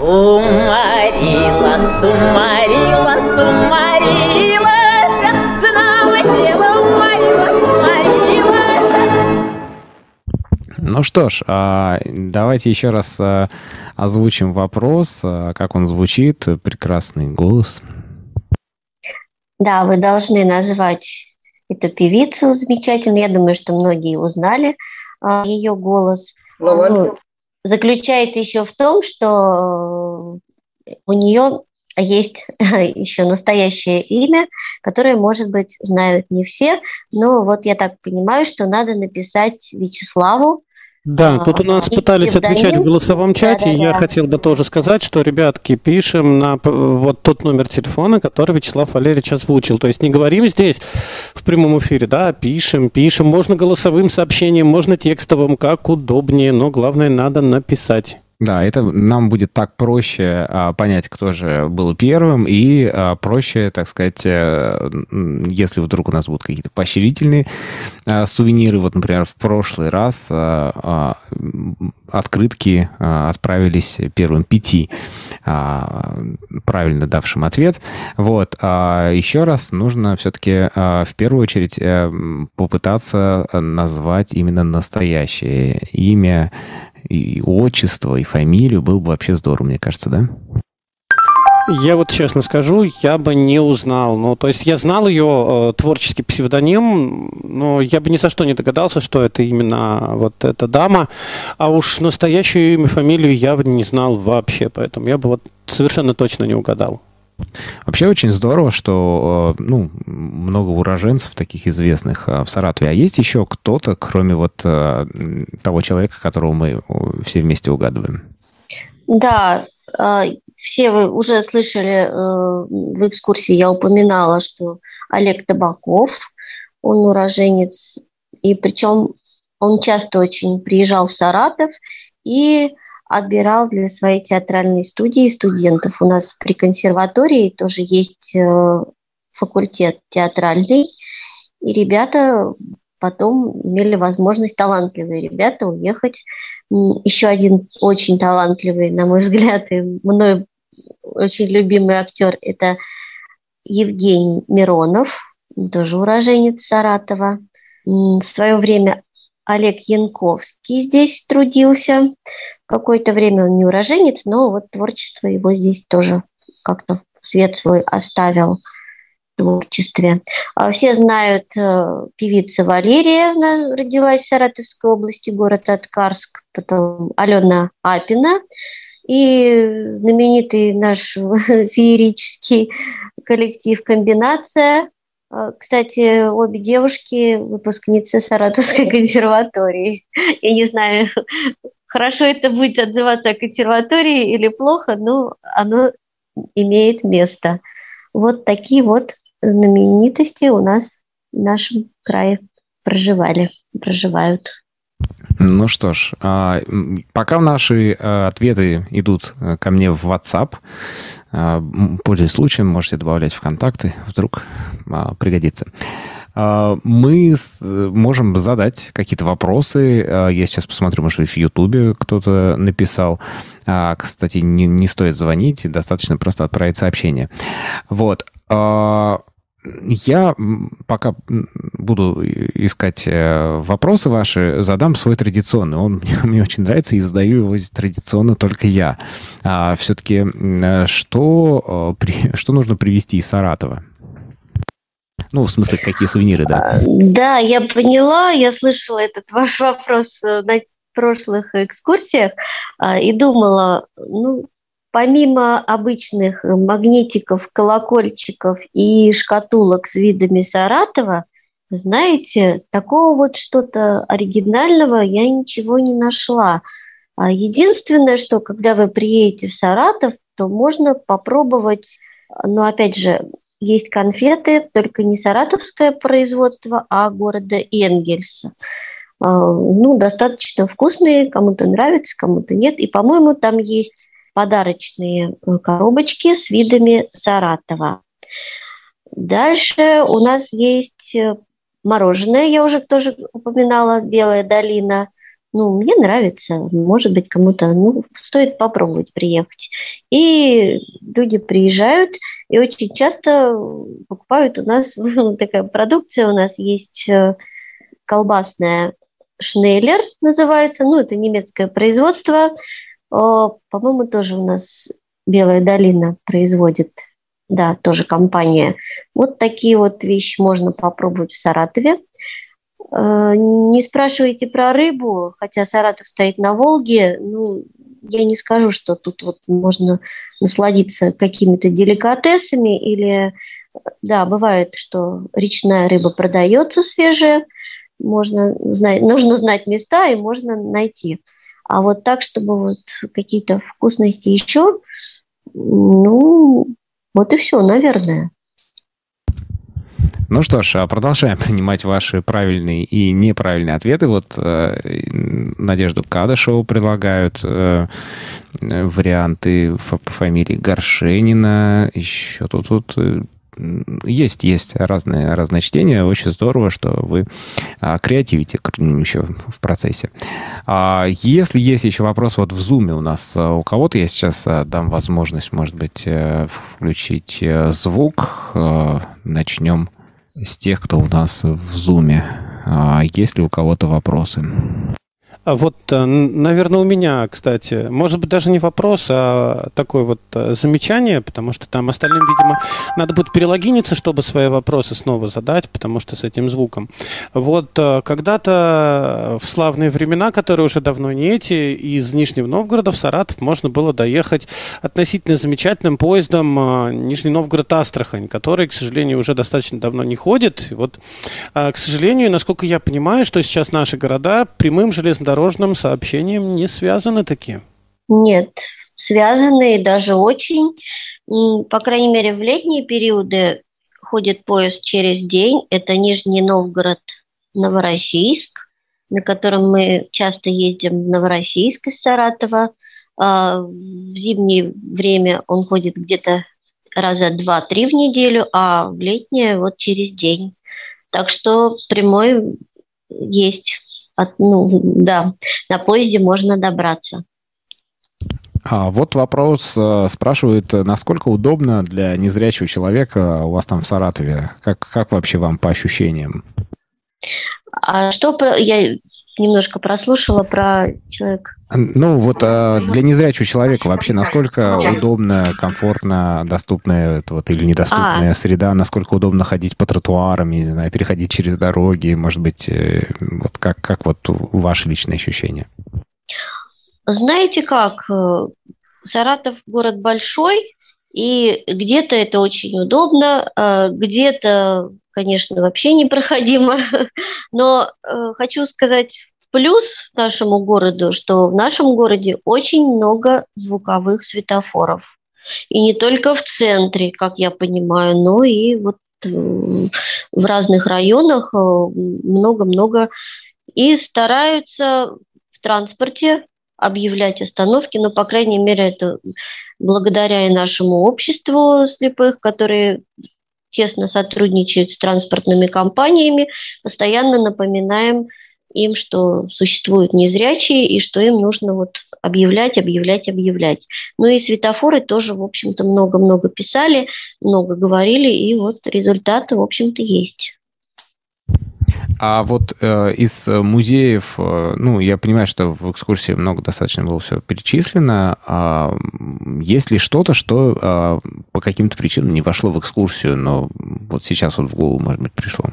уморилась, уморилась, уморилась, знала дело, уморилась, уморилась. Ну что ж, а, давайте еще раз а, озвучим вопрос, а, как он звучит, прекрасный голос. Да, вы должны назвать эту певицу замечательную. Я думаю, что многие узнали ее голос. Ну, заключает еще в том, что у нее есть еще настоящее имя, которое, может быть, знают не все, но вот я так понимаю, что надо написать Вячеславу Да, тут у нас пытались отвечать в голосовом чате. Да, да, Я хотел бы тоже сказать, что, ребятки, пишем на вот тот номер телефона, который Вячеслав Валерьевич озвучил. То есть не говорим здесь в прямом эфире, да, пишем, пишем. Можно голосовым сообщением, можно текстовым, как удобнее, но главное надо написать. Да, это нам будет так проще а, понять, кто же был первым, и а, проще, так сказать, а, если вдруг у нас будут какие-то поощрительные а, сувениры. Вот, например, в прошлый раз а, а, открытки а, отправились первым пяти а, правильно давшим ответ. Вот. А еще раз нужно все-таки а, в первую очередь а, попытаться назвать именно настоящее имя и отчество, и фамилию, было бы вообще здорово, мне кажется, да? Я вот честно скажу, я бы не узнал. Ну, то есть я знал ее э, творческий псевдоним, но я бы ни за что не догадался, что это именно вот эта дама. А уж настоящую имя, фамилию я бы не знал вообще, поэтому я бы вот совершенно точно не угадал. Вообще очень здорово, что э, ну, много уроженцев таких известных э, в Саратове. А есть еще кто-то, кроме вот э, того человека, которого мы все вместе угадываем? Да, все вы уже слышали в экскурсии, я упоминала, что Олег Табаков, он уроженец, и причем он часто очень приезжал в Саратов и отбирал для своей театральной студии студентов. У нас при консерватории тоже есть э, факультет театральный, и ребята потом имели возможность, талантливые ребята, уехать. Еще один очень талантливый, на мой взгляд, и мной очень любимый актер – это Евгений Миронов, тоже уроженец Саратова. В свое время Олег Янковский здесь трудился. Какое-то время он не уроженец, но вот творчество его здесь тоже как-то свет свой оставил в творчестве. А все знают э, певица Валерия, она родилась в Саратовской области, город Аткарск, потом Алена Апина, и знаменитый наш феерический коллектив «Комбинация», кстати, обе девушки выпускницы Саратовской консерватории. Я не знаю, хорошо это будет отзываться о консерватории или плохо, но оно имеет место. Вот такие вот знаменитости у нас в нашем крае проживали, проживают. Ну что ж, а, пока наши а, ответы идут э, ко мне в WhatsApp, а, пользуясь случаем, можете добавлять в контакты, вдруг пригодится. Мы можем задать какие-то вопросы. Я сейчас посмотрю, может быть, в Ютубе кто-то написал. Кстати, не, не стоит звонить, достаточно просто отправить сообщение. Вот. Я пока буду искать э, вопросы ваши, задам свой традиционный. Он мне, очень нравится и задаю его традиционно только я. А все-таки э, что, э, что нужно привезти из Саратова? Ну, в смысле, какие сувениры, да? Да, я поняла, я слышала этот ваш вопрос на прошлых экскурсиях и думала, ну, помимо обычных магнитиков, колокольчиков и шкатулок с видами Саратова, знаете, такого вот что-то оригинального я ничего не нашла. А единственное, что когда вы приедете в Саратов, то можно попробовать, но опять же, есть конфеты, только не саратовское производство, а города Энгельса. А, ну, достаточно вкусные, кому-то нравится, кому-то нет. И, по-моему, там есть подарочные э, коробочки с видами Саратова. Дальше у нас есть э, мороженое, я уже тоже упоминала, Белая долина. Ну, мне нравится, может быть, кому-то, ну, стоит попробовать приехать. И люди приезжают и очень часто покупают у нас такая продукция, у нас есть э, колбасная Шнеллер называется, ну, это немецкое производство, по-моему, тоже у нас Белая долина производит, да, тоже компания. Вот такие вот вещи можно попробовать в Саратове. Э, не спрашивайте про рыбу, хотя Саратов стоит на Волге. Ну, я не скажу, что тут вот можно насладиться какими-то деликатесами или, да, бывает, что речная рыба продается свежая, можно знать, нужно знать места и можно найти. А вот так, чтобы вот какие-то вкусности еще, ну, вот и все, наверное. Ну что ж, а продолжаем принимать ваши правильные и неправильные ответы. Вот э, Надежду Кадышеву предлагают э, варианты по фамилии Горшенина. Еще тут, тут э, есть, есть разные, разные чтения. Очень здорово, что вы а, креативите еще в процессе. А, если есть еще вопрос вот в зуме у нас а, у кого-то, я сейчас дам возможность, может быть, э, включить э, звук. Начнем с тех, кто у нас в зуме. Есть ли у кого-то вопросы? А вот, э, наверное, у меня, кстати, может быть, даже не вопрос, а такое вот э, замечание, потому что там остальным, видимо, надо будет перелогиниться, чтобы свои вопросы снова задать, потому что с этим звуком. Вот э, когда-то в славные времена, которые уже давно не эти, из Нижнего Новгорода в Саратов можно было доехать относительно замечательным поездом Нижний Новгород-Астрахань, который, к сожалению, уже достаточно давно не ходит. И вот, к сожалению, насколько я понимаю, что сейчас наши города прямым железнодорожным дорожным сообщением не связаны такие? Нет, связаны даже очень. По крайней мере, в летние периоды ходит поезд через день. Это Нижний Новгород, Новороссийск, на котором мы часто ездим в Новороссийск из Саратова. А в зимнее время он ходит где-то раза два-три в неделю, а в летнее вот через день. Так что прямой есть от, ну, да, на поезде можно добраться. А вот вопрос э, спрашивают, насколько удобно для незрячего человека у вас там в Саратове? Как, как вообще вам по ощущениям? А что про... Я немножко прослушала про человека. Ну, вот а для незрячего человека вообще насколько удобно, комфортно, доступная вот, или недоступная а. среда, насколько удобно ходить по тротуарам, не знаю, переходить через дороги, может быть, э, вот как, как вот ваши личные ощущения? Знаете как, э, Саратов город большой, и где-то это очень удобно, э, где-то, конечно, вообще непроходимо, но хочу сказать Плюс нашему городу, что в нашем городе очень много звуковых светофоров. И не только в центре, как я понимаю, но и вот в разных районах э, много-много. И стараются в транспорте объявлять остановки, но, по крайней мере, это благодаря и нашему обществу слепых, которые тесно сотрудничают с транспортными компаниями, постоянно напоминаем им, что существуют незрячие и что им нужно вот объявлять, объявлять, объявлять. Ну и светофоры тоже, в общем-то, много-много писали, много говорили, и вот результаты, в общем-то, есть. А вот э, из музеев, э, ну, я понимаю, что в экскурсии много достаточно было все перечислено. А есть ли что-то, что э, по каким-то причинам не вошло в экскурсию, но вот сейчас вот в голову, может быть, пришло?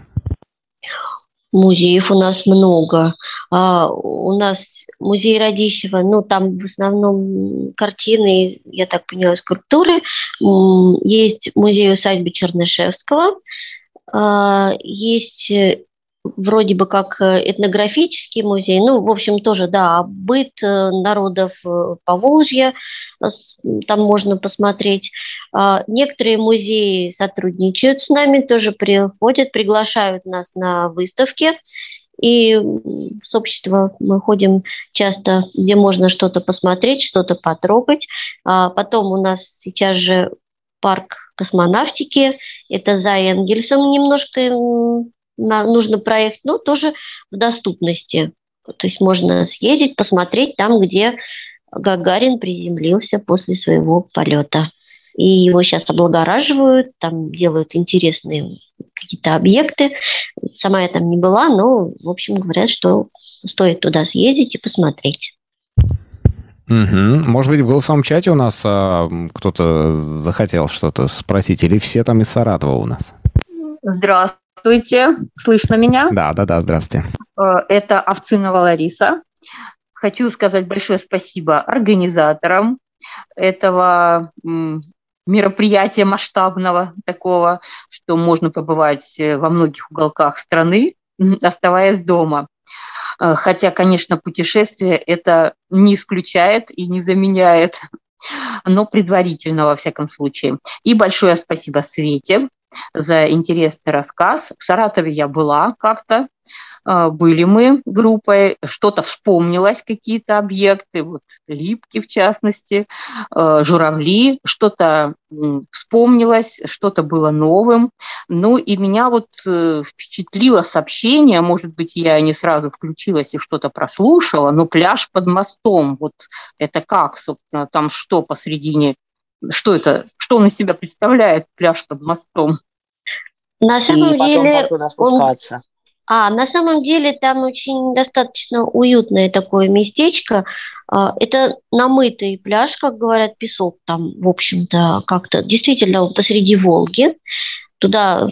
Музеев у нас много. А, у нас музей Радищева, ну, там в основном картины, я так поняла, скульптуры. Есть музей усадьбы Чернышевского. А, есть вроде бы как э, этнографический музей, ну, в общем, тоже, да, быт э, народов э, Поволжья, там можно посмотреть. А, некоторые музеи сотрудничают с нами, тоже приходят, приглашают нас на выставки, и с общества мы ходим часто, где можно что-то посмотреть, что-то потрогать. А потом у нас сейчас же парк космонавтики, это за Энгельсом немножко на, нужно проехать, но тоже в доступности. То есть можно съездить, посмотреть там, где Гагарин приземлился после своего полета. И его сейчас облагораживают, там делают интересные какие-то объекты. Сама я там не была, но, в общем, говорят, что стоит туда съездить и посмотреть. Угу. Может быть, в голосовом чате у нас а, кто-то захотел что-то спросить, или все там из Саратова у нас? Здравствуйте. Здравствуйте, слышно меня? Да, да, да, здравствуйте. Э, это Овцинова Лариса. Хочу сказать большое спасибо организаторам этого мероприятия масштабного такого, что можно побывать э, во многих уголках страны, оставаясь дома. Э, хотя, конечно, путешествие это не исключает и не заменяет, но предварительно, во всяком случае. И большое спасибо Свете за интересный рассказ. В Саратове я была как-то, а, были мы группой, что-то вспомнилось, какие-то объекты, вот липки в частности, а, журавли, что-то вспомнилось, что-то было новым. Ну и меня вот э, впечатлило сообщение, может быть, я не сразу включилась и что-то прослушала, но пляж под мостом, вот это как, собственно, там что посредине что это, что он из себя представляет, пляж под мостом? На самом и деле, он, а, на самом деле там очень достаточно уютное такое местечко. А, это намытый пляж, как говорят, песок там, в общем-то, как-то действительно посреди Волги. Туда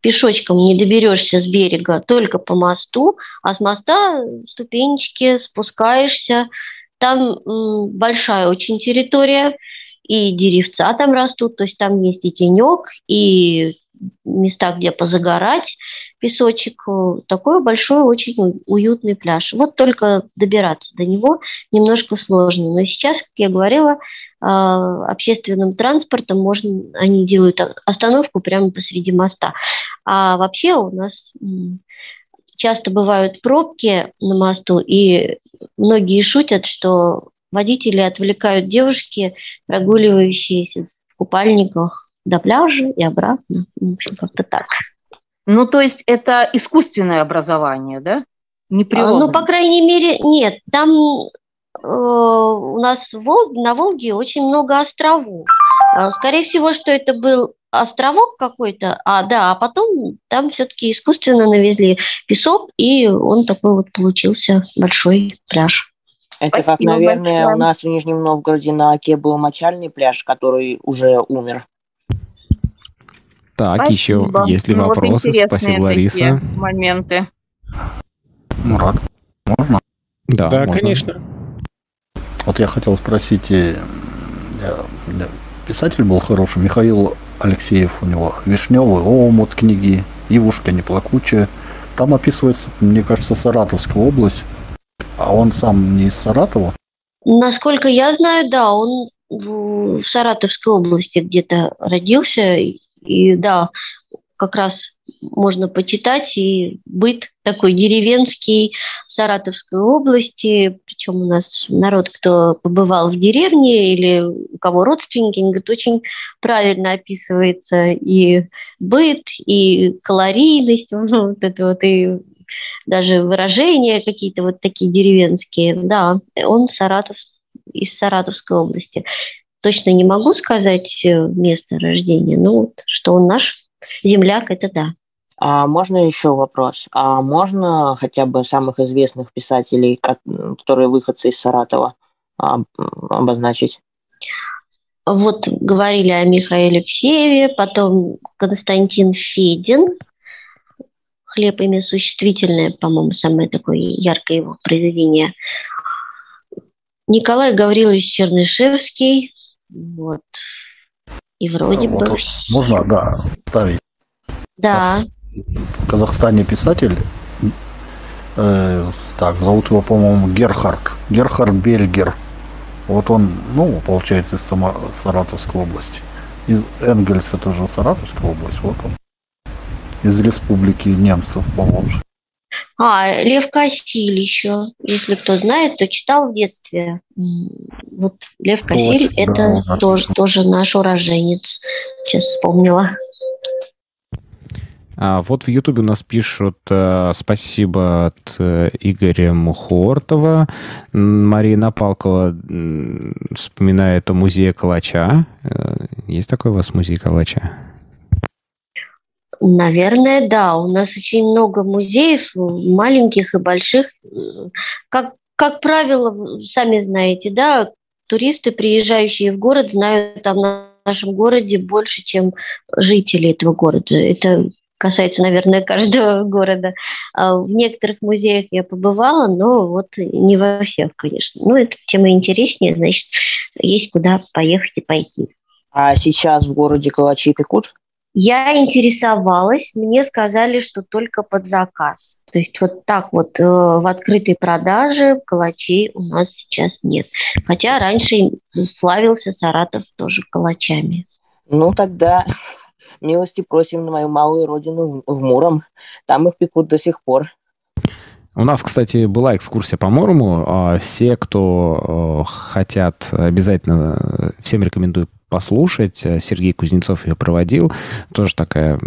пешочком не доберешься с берега только по мосту, а с моста ступенечки спускаешься. Там большая очень территория, и деревца там растут, то есть там есть и тенек, и места, где позагорать, песочек, э, такой большой, очень уютный пляж. Вот только добираться до него немножко сложно. Но сейчас, как я говорила, а, общественным транспортом можно, они делают остановку прямо посреди моста. А вообще у нас часто бывают пробки на мосту, и многие шутят, что водители отвлекают девушки, прогуливающиеся в купальниках до пляжа и обратно. В общем, как-то так. Ну, то есть это искусственное образование, да? Не природное. Ну, по крайней мере, нет. Там э, у нас Волг, на Волге очень много островов. Э, скорее всего, что это был островок какой-то, а да, а потом там все-таки искусственно навезли песок, и он такой вот получился большой пляж. Это Спасибо как, наверное, большое. у нас в Нижнем Новгороде на Оке был мочальный пляж, который уже умер. Так, Спасибо. еще есть ли ну, вопросы? Вот Спасибо, Лариса. Моменты. Мурат, можно? Да, да можно. конечно. Вот я хотел спросить, э, писатель был хороший, Михаил Алексеев у него, «Вишневый омут» книги, «Ивушка неплакучая». Там описывается, мне кажется, Саратовская область, а он сам не из Саратова? Насколько я знаю, да, он в Саратовской области где-то родился, и да, как раз можно почитать и быт такой деревенский Саратовской области, причем у нас народ, кто побывал в деревне или у кого родственники, говорит, очень правильно описывается и быт, и калорийность, вот это вот, и даже выражения какие-то вот такие деревенские. Да, он Саратов, из Саратовской области точно не могу сказать э, место рождения, но вот, что он наш земляк, это да. А можно еще вопрос? А можно хотя бы самых известных писателей, которые выходцы из Саратова, обозначить? Вот говорили о Михаиле Алексееве, потом Константин Федин, «Хлеб» имя существительное, по-моему, самое такое яркое его произведение. Николай Гаврилович Чернышевский, вот. И вроде вот, бы... Можно, да, ставить. Да. В Казахстане писатель, э, так, зовут его, по-моему, Герхард. Герхард Бельгер. Вот он, ну, получается, из Сама... Саратовской области. Из Энгельса тоже Саратовская область, вот он. Из республики немцев Поволжья. А, Лев Кассиль еще, если кто знает, то читал в детстве. Вот Лев Кассиль – это да, тоже, тоже наш уроженец. Сейчас вспомнила. А вот в Ютубе у нас пишут э, спасибо от э, Игоря Мухортова. Марина Палкова э, вспоминает о музее Калача. Э, есть такой у вас музей Калача? Наверное, да. У нас очень много музеев, маленьких и больших. Как, как правило, сами знаете, да, туристы, приезжающие в город, знают о нашем городе больше, чем жители этого города. Это касается, наверное, каждого города. А в некоторых музеях я побывала, но вот не во всех, конечно. Ну, эта тема интереснее, значит, есть куда поехать и пойти. А сейчас в городе Калачи пекут? Я интересовалась, мне сказали, что только под заказ. То есть вот так вот э, в открытой продаже калачей у нас сейчас нет. Хотя раньше славился Саратов тоже калачами. Ну, тогда милости просим на мою малую родину в Муром. Там их пекут до сих пор. У нас, кстати, была экскурсия по Мурому. А все, кто э, хотят, обязательно всем рекомендую послушать. Э, Сергей Кузнецов ее проводил. Тоже такая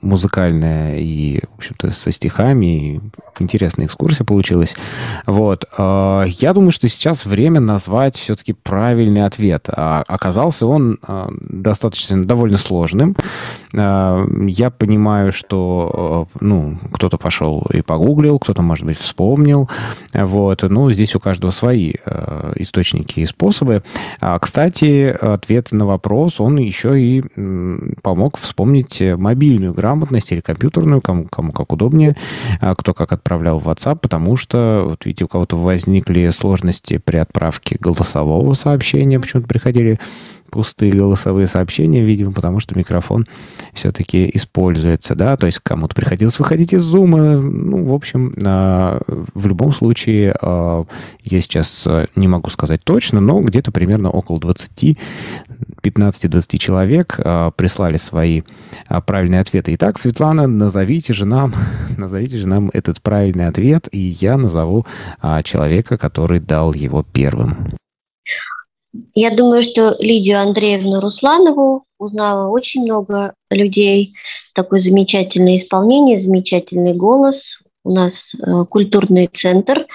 музыкальная и, в общем-то, со стихами. Интересная экскурсия получилась. Вот. Э, я думаю, что сейчас время назвать все-таки правильный ответ. А оказался он э, достаточно довольно сложным. Я понимаю, что ну, кто-то пошел и погуглил, кто-то, может быть, вспомнил. Вот. Ну, здесь у каждого свои источники и способы. А, кстати, ответ на вопрос, он еще и помог вспомнить мобильную грамотность или компьютерную, кому, кому как удобнее, а, кто как отправлял в WhatsApp, потому что, вот видите, у кого-то возникли сложности при отправке голосового сообщения, почему-то приходили пустые голосовые сообщения, видимо, потому что микрофон все-таки используется, да, то есть кому-то приходилось выходить из зума, ну, в общем, а, в любом случае, а, я сейчас а, не могу сказать точно, но где-то примерно около 20, 15-20 человек прислали свои правильные ответы. Итак, Светлана, назовите же нам, назовите же нам этот правильный ответ, и я назову человека, который дал его первым. Я думаю, что Лидию Андреевну Русланову узнала очень много людей. Такое замечательное исполнение, замечательный голос. У нас э, культурный центр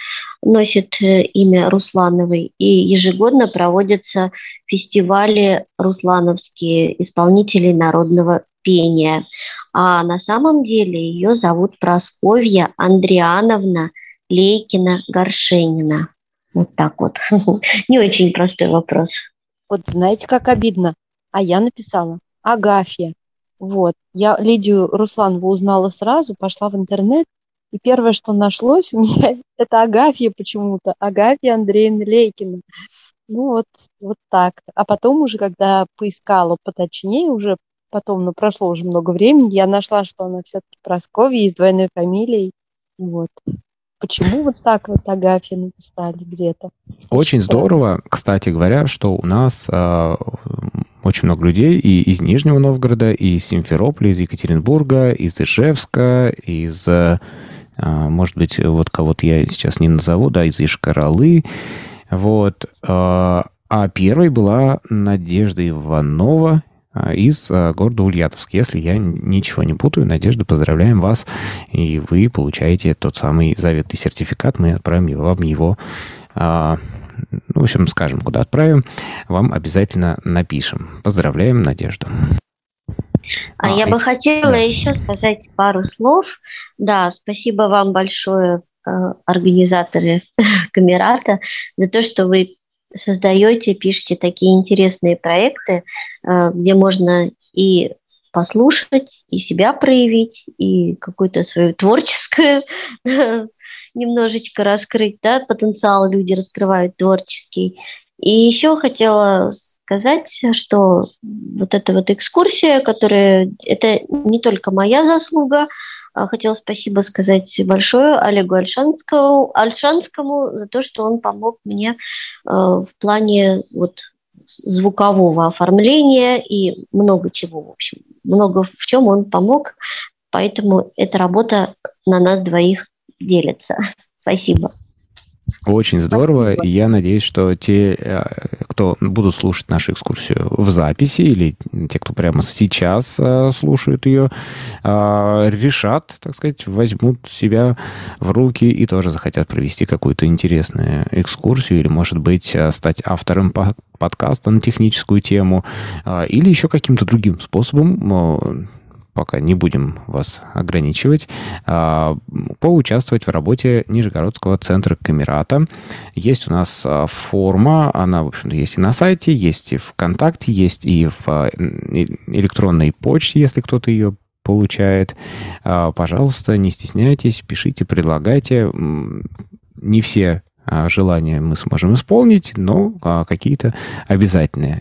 носит э, имя Руслановой, и ежегодно проводятся фестивали руслановские исполнителей народного пения. А на самом деле ее зовут Просковья Андриановна Лейкина-Горшенина. Вот так вот. Не очень простой вопрос. Вот знаете, как обидно? А я написала Агафья. Вот. Я Лидию Русланову узнала сразу, пошла в интернет, и первое, что нашлось у меня, это Агафья почему-то. Агафья Андреевна Лейкина. Ну вот, вот так. А потом уже, когда поискала поточнее, уже потом, ну, прошло уже много времени, я нашла, что она все-таки Просковья с двойной фамилией. Вот. Почему вот так вот Агафья написали где-то? Очень здорово, кстати говоря, что у нас э, очень много людей и из Нижнего Новгорода, и из Симферополя, из Екатеринбурга, из Ижевска, из, э, может быть, вот кого-то я сейчас не назову, да, из Ишкаралы. Вот. Э, а первой была Надежда Иванова из а, города Ульяновск. Если я ничего не путаю, Надежда, поздравляем вас, и вы получаете тот самый заветный сертификат. Мы отправим вам его, а, ну, в общем, скажем, куда отправим, вам обязательно напишем. Поздравляем, Надежду. А, а я бы хотела да. еще сказать пару слов. Да, спасибо вам большое, организаторы Камерата, за то, что вы создаете, пишете такие интересные проекты, э, где можно и послушать, и себя проявить, и какую-то свою творческую немножечко раскрыть, да, потенциал люди раскрывают творческий. И еще хотела сказать, что вот эта вот экскурсия, которая, это не только моя заслуга, хотела спасибо сказать большое Олегу Альшанскому, Альшанскому за то, что он помог мне э, в плане вот звукового оформления и много чего, в общем, много в чем он помог, поэтому эта работа на нас двоих делится. Спасибо. Очень здорово. Спасибо. И я надеюсь, что те, э, кто будут слушать нашу экскурсию в записи, или те, кто прямо сейчас э, слушают ее, э, решат, так сказать, возьмут себя в руки и тоже захотят провести какую-то интересную экскурсию, или, может быть, стать автором подкаста на техническую тему, или еще каким-то другим способом пока не будем вас ограничивать, а, поучаствовать в работе Нижегородского центра Камерата. Есть у нас а, форма, она, в общем-то, есть и на сайте, есть и ВКонтакте, есть и в а, электронной почте, если кто-то ее получает. Пожалуйста, не стесняйтесь, пишите, предлагайте. Не все желания мы сможем исполнить, но какие-то обязательные.